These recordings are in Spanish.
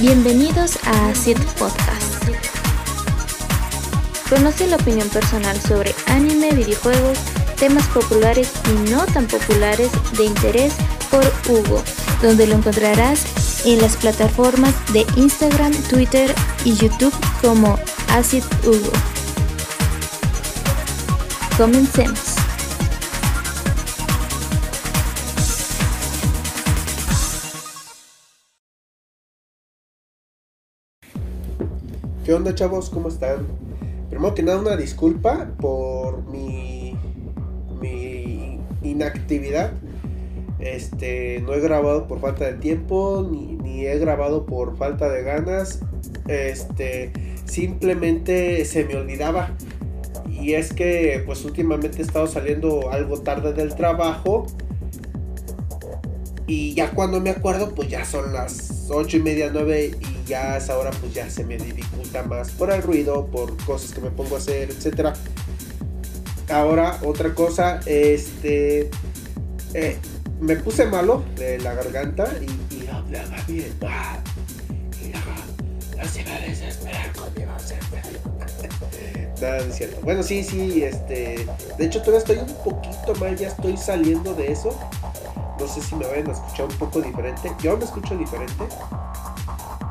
Bienvenidos a Acid Podcast. Conoce la opinión personal sobre anime, videojuegos, temas populares y no tan populares de interés por Hugo, donde lo encontrarás en las plataformas de Instagram, Twitter y YouTube como Acid Hugo. Comencemos. ¿Qué onda chavos? ¿Cómo están? Primero que nada una disculpa por mi, mi inactividad. Este, no he grabado por falta de tiempo, ni, ni he grabado por falta de ganas. Este, simplemente se me olvidaba. Y es que pues últimamente he estado saliendo algo tarde del trabajo. Y ya cuando me acuerdo, pues ya son las 8 y media, 9 y ya a esa hora pues ya se me dificulta más por el ruido, por cosas que me pongo a hacer, etc. Ahora, otra cosa, este... eh, me puse malo de la garganta y, y hablaba bien mal. Y luego no se va a desesperar. Nada, no cierto. Bueno, sí, sí, este... De hecho, todavía estoy un poquito mal, ya estoy saliendo de eso. No sé si me vayan a escuchar un poco diferente. Yo me escucho diferente.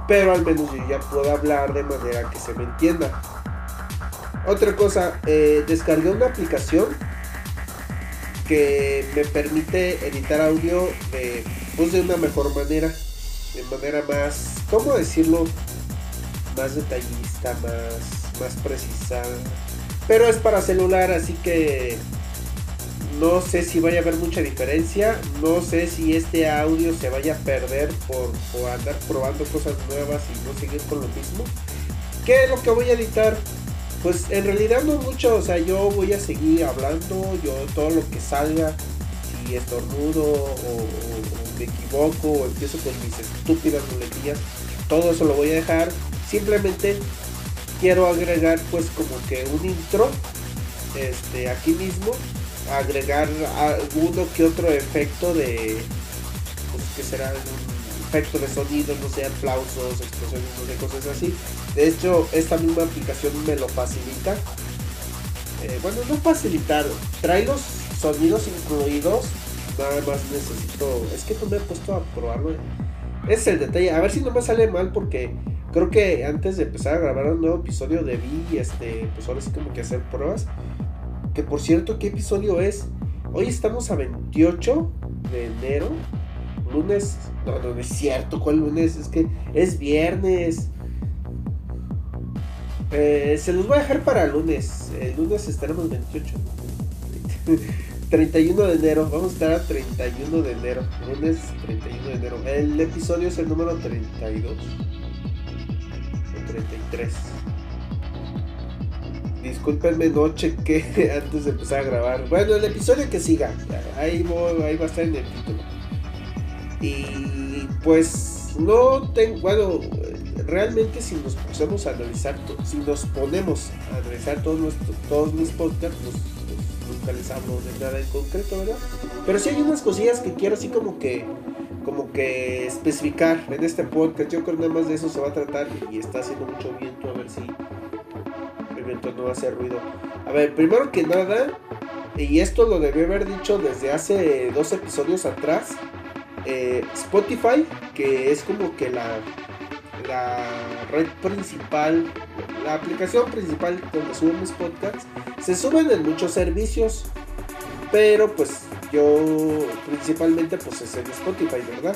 Pero al menos yo ya puedo hablar de manera que se me entienda. Otra cosa, eh, descargué una aplicación que me permite editar audio de, pues de una mejor manera. De manera más, ¿cómo decirlo? Más detallista, más, más precisa. Pero es para celular, así que no sé si vaya a haber mucha diferencia. No sé si este audio se vaya a perder por, por andar probando cosas nuevas y no seguir con lo mismo. ¿Qué es lo que voy a editar? Pues en realidad no mucho. O sea, yo voy a seguir hablando. Yo todo lo que salga. Si estornudo o, o- me equivoco o empiezo con mis estúpidas muletillas. Todo eso lo voy a dejar. Simplemente quiero agregar pues como que un intro. Este, aquí mismo agregar alguno que otro efecto de pues que será efecto de sonido, no sé, aplausos, explosiones, no sé, cosas así. De hecho, esta misma aplicación me lo facilita. Eh, bueno, no facilitar, trae los sonidos incluidos. Nada más necesito. Es que no me he puesto a probarlo. Es el detalle. A ver si no me sale mal porque creo que antes de empezar a grabar un nuevo episodio debí, este, pues ahora sí como que hacer pruebas. Que por cierto, ¿qué episodio es? Hoy estamos a 28 de enero. Lunes. No, no, no es cierto. ¿Cuál lunes? Es que es viernes. Eh, se los voy a dejar para lunes. El lunes estaremos 28. 31 de enero. Vamos a estar a 31 de enero. Lunes 31 de enero. El episodio es el número 32. O 33. Discúlpenme, no chequé antes de empezar a grabar. Bueno, el episodio que siga. Ahí, voy- ahí va a estar en el título. Y pues no tengo. Bueno, realmente si nos ponemos a analizar, si nos ponemos a analizar todos, nuestros, todos mis podcasts, pues, pues, nunca les hablo de nada en concreto, ¿verdad? Pero sí hay unas cosillas que quiero así como que como que especificar en este podcast. Yo creo que nada más de eso se va a tratar y está haciendo mucho viento a ver si el viento no hace ruido. A ver, primero que nada, y esto lo debí haber dicho desde hace dos episodios atrás, eh, Spotify, que es como que la, la red principal, la aplicación principal donde suben mis podcasts, se suben en muchos servicios, pero pues yo principalmente pues es en Spotify, ¿verdad?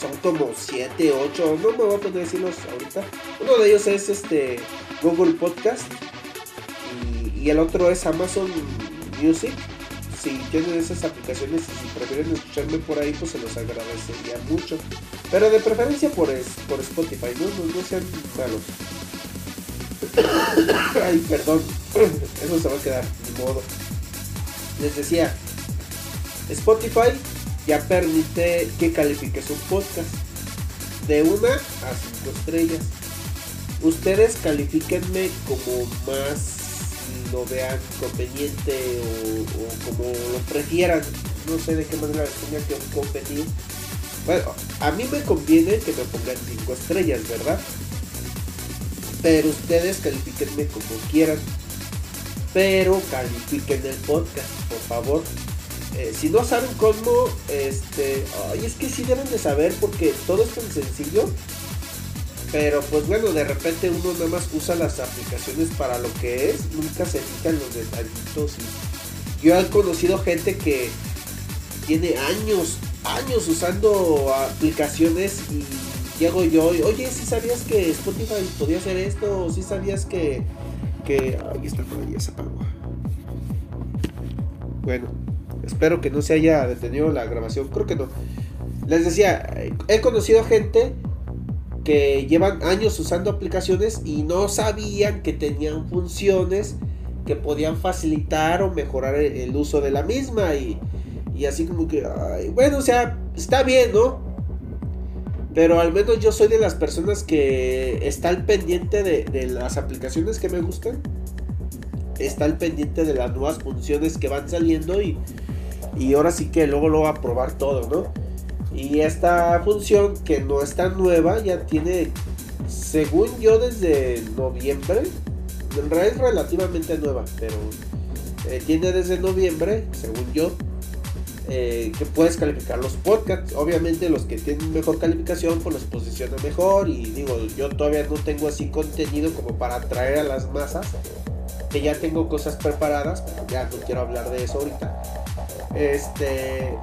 Son como 7, 8, no me voy a poner a decirlos ahorita. Uno de ellos es este Google Podcast y, el otro es Amazon Music. Si tienen esas aplicaciones y si prefieren escucharme por ahí, pues se los agradecería mucho. Pero de preferencia por, es, por Spotify, ¿no? No, no sean malos. Ay, perdón. Eso se va a quedar, ni modo. Les decía, Spotify ya permite que califiques un podcast de una a cinco estrellas. Ustedes califíquenme como más lo vean conveniente o, como lo prefieran. No sé de qué manera les tenga que competir. Bueno, a mí me conviene que me pongan 5 estrellas, ¿verdad? Pero ustedes califiquenme como quieran. Pero califiquen el podcast, por favor. Eh, si no saben cómo, este, ay, es que sí deben de saber porque todo es tan sencillo. Pero pues bueno, de repente uno nada más usa las aplicaciones para lo que es, nunca se fijan los detallitos. Y yo he conocido gente que tiene años, años usando aplicaciones y llego yo, oye, si sabías que Spotify podía hacer esto, o si sabías que, que, ay, está por ahí, se apagó. Bueno, espero que no se haya detenido la grabación, creo que no. Les decía, he conocido gente que llevan años usando aplicaciones y no sabían que tenían funciones que podían facilitar o mejorar el, uso de la misma y, y así como que, bueno, o sea, está bien, ¿no? Pero al menos yo soy de las personas que está al pendiente de, las aplicaciones que me gustan. Está al pendiente de las nuevas funciones que van saliendo y, y ahora sí que luego lo va a probar todo, ¿no? Y esta función que no es tan nueva ya tiene, según yo, desde noviembre. En realidad es relativamente nueva, pero eh, tiene desde noviembre, según yo, eh, que puedes calificar los podcasts. Obviamente los que tienen mejor calificación pues los posiciona mejor y digo, yo todavía no tengo así contenido como para atraer a las masas, que ya tengo cosas preparadas, pero ya no quiero hablar de eso ahorita. Este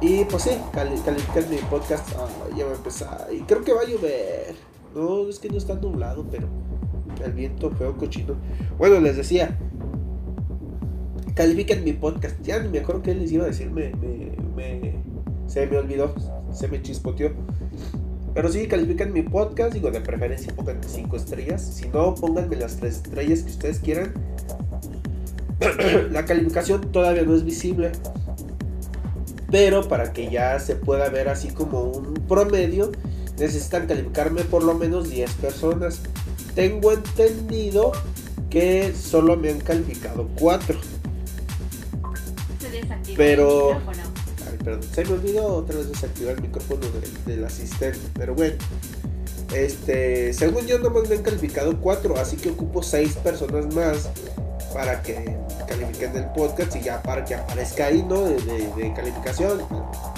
y pues sí, calificar mi podcast ah, ya va a empezar y creo que va a llover. No, es que no está nublado, pero el viento feo cochino. Bueno, les decía, califiquen mi podcast. Ya ni me acuerdo qué les iba a decir, me, se me olvidó, se me chispoteó. Pero sí, califiquen mi podcast, digo, de preferencia pongan 5 estrellas. Si no, pónganme las 3 estrellas que ustedes quieran. La calificación todavía no es visible. Pero para que ya se pueda ver así como un promedio, necesitan calificarme por lo menos 10 personas. Tengo entendido que solo me han calificado 4. Pero. Ay, perdón. Se me olvidó otra vez desactivar el micrófono del, asistente. Pero bueno. Este. Según yo, nomás me han calificado 4. Así que ocupo 6 personas más. Para que califiquen el podcast y ya para que aparezca ahí, ¿no? De, calificación.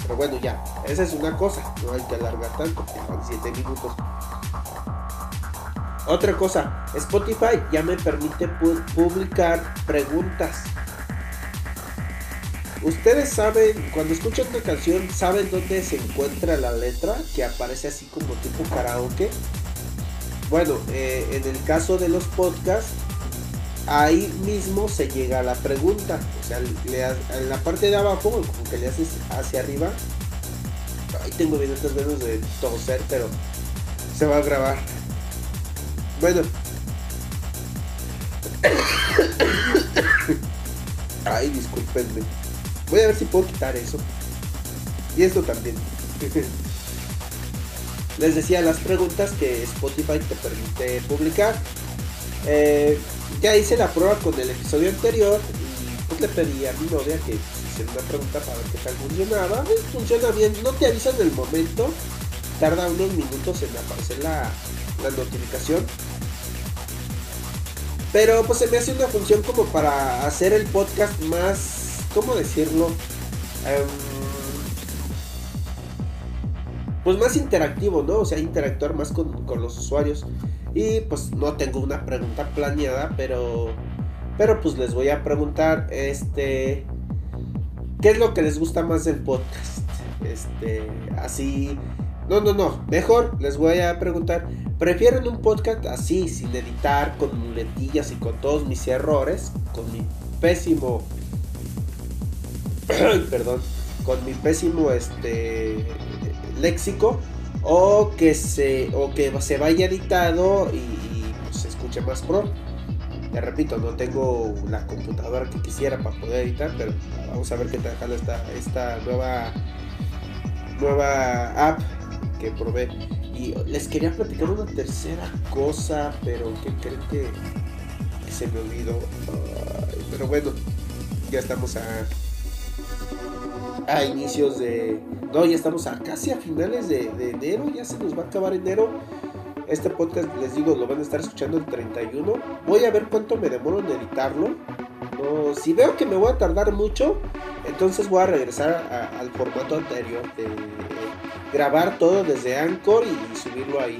Pero bueno, ya. Esa es una cosa. No hay que alargar tanto. Llevan 7 minutos. Otra cosa, Spotify ya me permite publicar preguntas Ustedes saben, cuando escuchan una canción, ¿saben dónde se encuentra la letra? Que aparece así como tipo karaoke. Bueno, eh, en el caso de los podcasts, ahí mismo se llega a la pregunta. O sea, en la parte de abajo, como que le haces hacia arriba. Ahí tengo bien estas ganas de toser, pero se va a grabar. Bueno. Ay, discúlpenme. Voy a ver si puedo quitar eso. Y esto también. Les decía las preguntas que Spotify te permite publicar. Eh, ya hice la prueba con el episodio anterior y pues le pedí a mi novia que hiciera una pregunta para ver qué tal funcionaba. funciona bien, no te avisa en el momento, tarda unos minutos en aparecer la, la notificación. Pero pues se me hace una función como para hacer el podcast más ¿cómo decirlo? Em, pues más interactivo, ¿no? O sea, interactuar más con, los usuarios. Y pues no tengo una pregunta planeada, pero, pero pues les voy a preguntar, este, ¿qué es lo que les gusta más del podcast? Este, así, no, no, no, mejor les voy a preguntar, ¿prefieren un podcast así, sin editar, con muletillas y con todos mis errores, con mi pésimo perdón, con mi pésimo este léxico o que se o que se vaya editado y, pues, se escuche más pro. Te repito, no tengo la computadora que quisiera para poder editar, pero vamos a ver qué tal esta, esta nueva nueva app que probé. Y les quería platicar una tercera cosa, pero que creo que, se me olvidó. pero bueno, ya estamos a a inicios de... No, ya estamos a casi a finales de, de enero, ya se nos va a acabar enero. Este podcast, les digo, lo van a estar escuchando el 31. Voy a ver cuánto me demoro en editarlo. No, si veo que me voy a tardar mucho, entonces voy a regresar al formato anterior de grabar todo desde Anchor y subirlo ahí.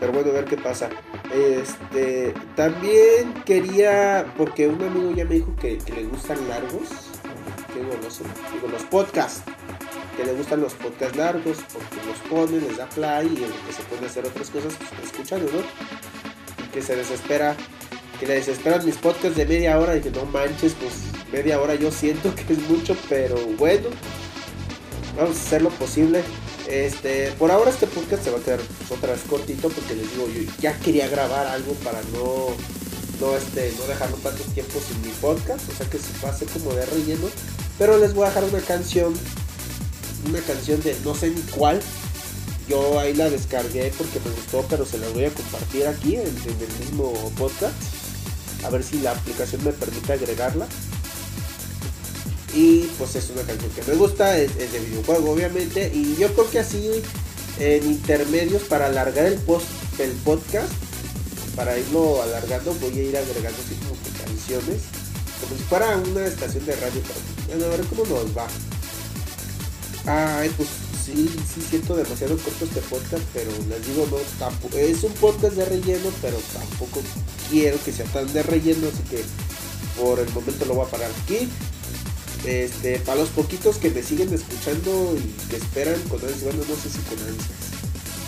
Pero bueno, a ver qué pasa. Este, también quería, porque un amigo ya me dijo que, le gustan largos, digo, los podcasts, que le gustan los podcasts largos, porque los pone, les da play y en lo que se puede hacer otras cosas, pues escuchan, ¿no? Que se desespera, que le desesperan mis podcasts de media hora y que no manches, pues media hora yo siento que es mucho, pero bueno, vamos a hacer lo posible. Este, por ahora este podcast se va a quedar otra vez cortito porque les digo, yo ya quería grabar algo para no, no, este, no dejarlo tanto tiempo sin mi podcast, o sea que se pase como de relleno. Pero les voy a dejar una canción, una canción de no sé ni cuál. Yo ahí la descargué porque me gustó, pero se la voy a compartir aquí en, el mismo podcast. A ver si la aplicación me permite agregarla. Y pues es una canción que me gusta, es, de videojuego obviamente. Y yo creo que así en intermedios para alargar el, post, el podcast, para irlo alargando, voy a ir agregando así como canciones. Como si una estación de radio. bueno, a ver cómo nos va. Ay, pues sí, sí siento demasiado corto este podcast, pero les digo, no, tampoco, es un podcast de relleno, pero tampoco quiero que sea tan de relleno, así que por el momento lo voy a parar aquí. Este, para los poquitos que me siguen escuchando y que esperan con ansias, bueno, no sé si con ansias,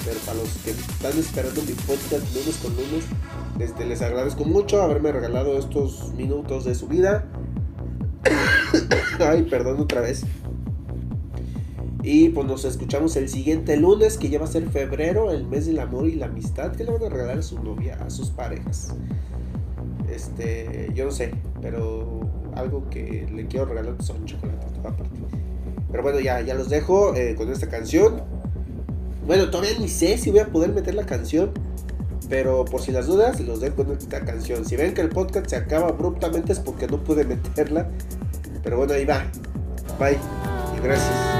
pero para los que están esperando mi podcast lunes con lunes, este, les agradezco mucho haberme regalado estos minutos de su vida. Ay, perdón otra vez. Y pues nos escuchamos el siguiente lunes, que ya va a ser febrero, el mes del amor y la amistad, que le van a regalar a su novia, a sus parejas. Este, yo no sé, pero algo que le quiero regalar son chocolates. Pero bueno, ya, ya los dejo eh, con esta canción. Bueno, todavía ni sé si voy a poder meter la canción. Pero por si las dudas, los dejo con esta canción. Si ven que el podcast se acaba abruptamente es porque no pude meterla. Pero bueno, ahí va. Bye. Y gracias.